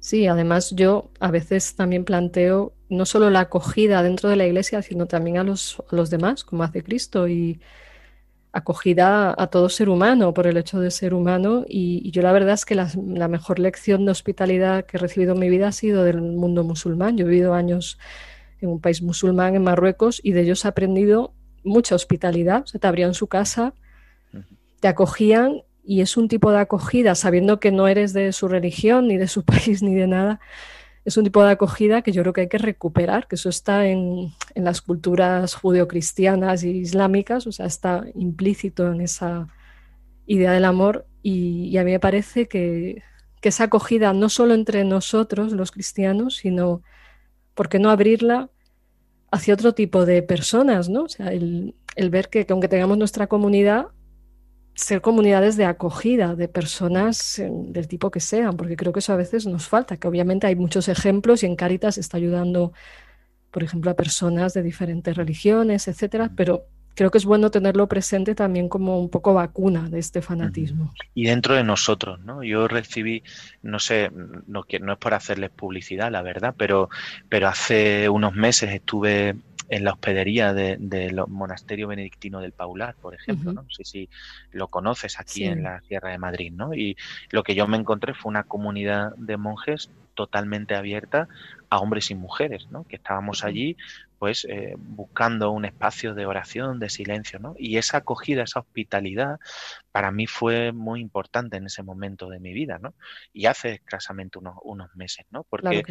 Sí, además yo a veces también planteo no solo la acogida dentro de la iglesia, sino también a los, a los demás, como hace Cristo, y, acogida a todo ser humano por el hecho de ser humano y, yo la verdad es que la, mejor lección de hospitalidad que he recibido en mi vida ha sido del mundo musulmán. Yo he vivido años en un país musulmán, en Marruecos, y de ellos he aprendido mucha hospitalidad. Se te abrían su casa, te acogían y es un tipo de acogida, sabiendo que no eres de su religión, ni de su país, ni de nada, es un tipo de acogida que yo creo que hay que recuperar, que eso está en, las culturas judeocristianas y islámicas, o sea, está implícito en esa idea del amor y, a mí me parece que, esa acogida no solo entre nosotros, los cristianos, sino, ¿por qué no abrirla hacia otro tipo de personas? ¿no? O sea, el, ver que, que aunque tengamos nuestra comunidad, ser comunidades de acogida de personas eh, del tipo que sean, porque creo que eso a veces nos falta, que obviamente hay muchos ejemplos y en Cáritas está ayudando, por ejemplo, a personas de diferentes religiones, etcétera, pero creo que es bueno tenerlo presente también como un poco vacuna de este fanatismo. Y dentro de nosotros, ¿no? Yo recibí, no sé, no, no es por hacerles publicidad, la verdad, pero, pero hace unos meses estuve en la hospedería del de, monasterio benedictino del Paular, por ejemplo, ¿no? sé si lo conoces aquí en la Sierra de Madrid, ¿no? Y lo que yo me encontré fue una comunidad de monjes totalmente abierta a hombres y mujeres, ¿no? Que estábamos allí pues eh, buscando un espacio de oración, de silencio, ¿no? Y esa acogida, esa hospitalidad, para mí fue muy importante en ese momento de mi vida, ¿no? Y hace escasamente unos, unos meses, ¿no? Porque,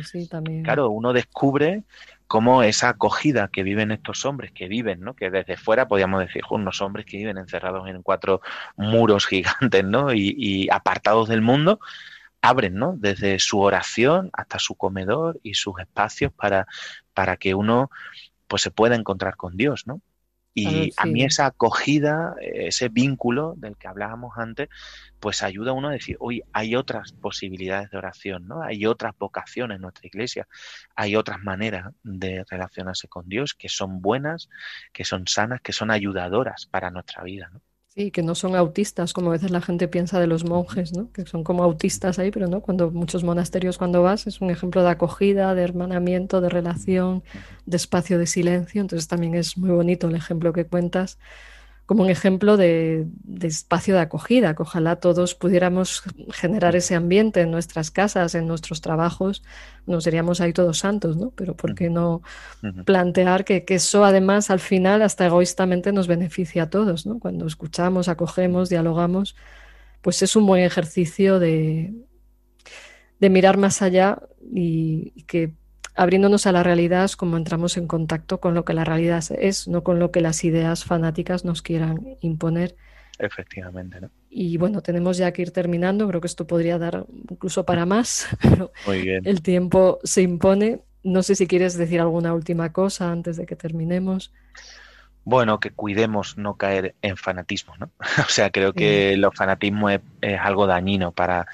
claro, uno descubre cómo esa acogida que viven estos hombres, que viven, ¿no? Que desde fuera podríamos decir, unos hombres que viven encerrados en cuatro muros gigantes, ¿no? Y, y apartados del mundo, abren, ¿no? Desde su oración hasta su comedor y sus espacios para, para que uno pues se pueda encontrar con Dios, ¿no? Y a mí esa acogida, ese vínculo del que hablábamos antes, pues ayuda a uno a decir, hoy hay otras posibilidades de oración, ¿no? Hay otras vocaciones en nuestra iglesia, hay otras maneras de relacionarse con Dios que son buenas, que son sanas, que son ayudadoras para nuestra vida, ¿no? Sí, que no son autistas, como a veces la gente piensa de los monjes, ¿no? Que son como autistas ahí, pero no, cuando muchos monasterios cuando vas es un ejemplo de acogida, de hermanamiento, de relación, de espacio de silencio, entonces también es muy bonito el ejemplo que cuentas como un ejemplo de, espacio de acogida, que ojalá todos pudiéramos generar ese ambiente en nuestras casas, en nuestros trabajos, no seríamos ahí todos santos, ¿no? Pero ¿por qué no plantear que, eso además al final hasta egoístamente nos beneficia a todos, ¿no? Cuando escuchamos, acogemos, dialogamos, pues es un buen ejercicio de, de mirar más allá y, y que abriéndonos a la realidad es como entramos en contacto con lo que la realidad es, no con lo que las ideas fanáticas nos quieran imponer. Efectivamente. ¿no? Y bueno, tenemos ya que ir terminando, creo que esto podría dar incluso para más, pero el tiempo se impone. No sé si quieres decir alguna última cosa antes de que terminemos. Bueno, que cuidemos no caer en fanatismo, ¿no? o sea, creo que el fanatismo es, es, algo dañino para,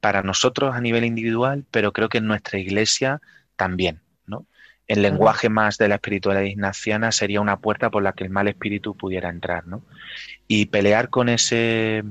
para nosotros a nivel individual, pero creo que en nuestra iglesia también, ¿no? El lenguaje más de la espiritualidad ignaciana sería una puerta por la que el mal espíritu pudiera entrar, ¿no? Y pelear con ese,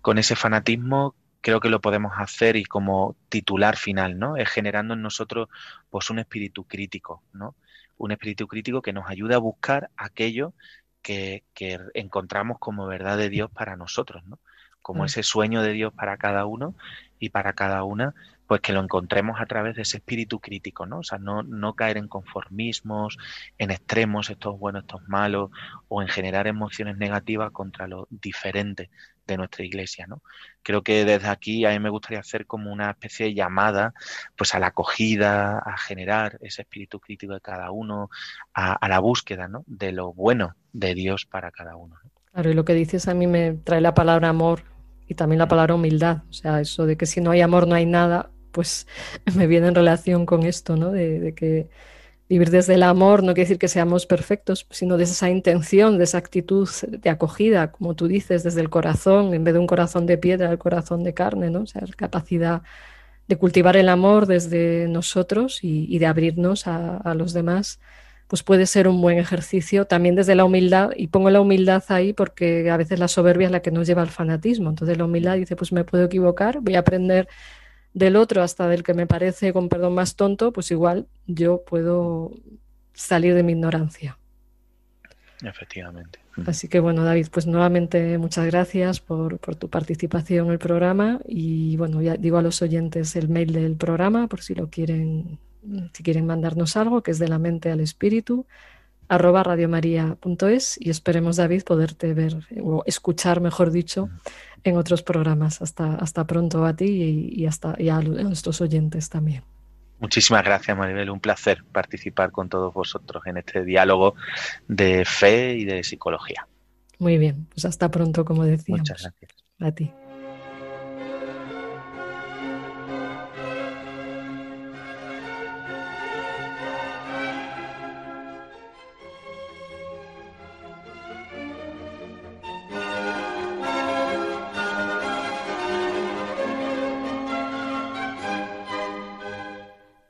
con ese fanatismo creo que lo podemos hacer y como titular final, ¿no? Es generando en nosotros pues un espíritu crítico, ¿no? Un espíritu crítico que nos ayude a buscar aquello que, que encontramos como verdad de Dios para nosotros, ¿no? Como ese sueño de Dios para cada uno y para cada una pues que lo encontremos a través de ese espíritu crítico, ¿no? O sea, no, no caer en conformismos, en extremos, estos buenos, estos malos, o en generar emociones negativas contra lo diferente de nuestra iglesia, ¿no? Creo que desde aquí a mí me gustaría hacer como una especie de llamada, pues a la acogida, a generar ese espíritu crítico de cada uno, a, la búsqueda, ¿no? De lo bueno de Dios para cada uno. Claro, y lo que dices a mí me trae la palabra amor y también la palabra humildad, o sea, eso de que si no hay amor no hay nada, pues me viene en relación con esto, ¿no? De, que vivir desde el amor no quiere decir que seamos perfectos, sino de esa intención, de esa actitud de acogida, como tú dices, desde el corazón, en vez de un corazón de piedra, el corazón de carne, ¿no? O sea, la capacidad de cultivar el amor desde nosotros y, de abrirnos a, a, los demás, pues puede ser un buen ejercicio también desde la humildad. Y pongo la humildad ahí porque a veces la soberbia es la que nos lleva al fanatismo. Entonces la humildad dice, pues me puedo equivocar, voy a aprender del otro hasta del que me parece, con perdón, más tonto, pues igual yo puedo salir de mi ignorancia. Efectivamente. Así que bueno, David, pues nuevamente muchas gracias por, tu participación en el programa y bueno, ya digo a los oyentes el mail del programa por si lo quieren, si quieren mandarnos algo, que es de la mente al espíritu, arroba radiomaria.es y esperemos, David, poderte ver o escuchar, mejor dicho, en otros programas. Hasta, hasta pronto a ti y, hasta, y a nuestros oyentes también. Muchísimas gracias, Maribel. Un placer participar con todos vosotros en este diálogo de fe y de psicología. Muy bien, pues hasta pronto, como decíamos. Muchas gracias. A ti.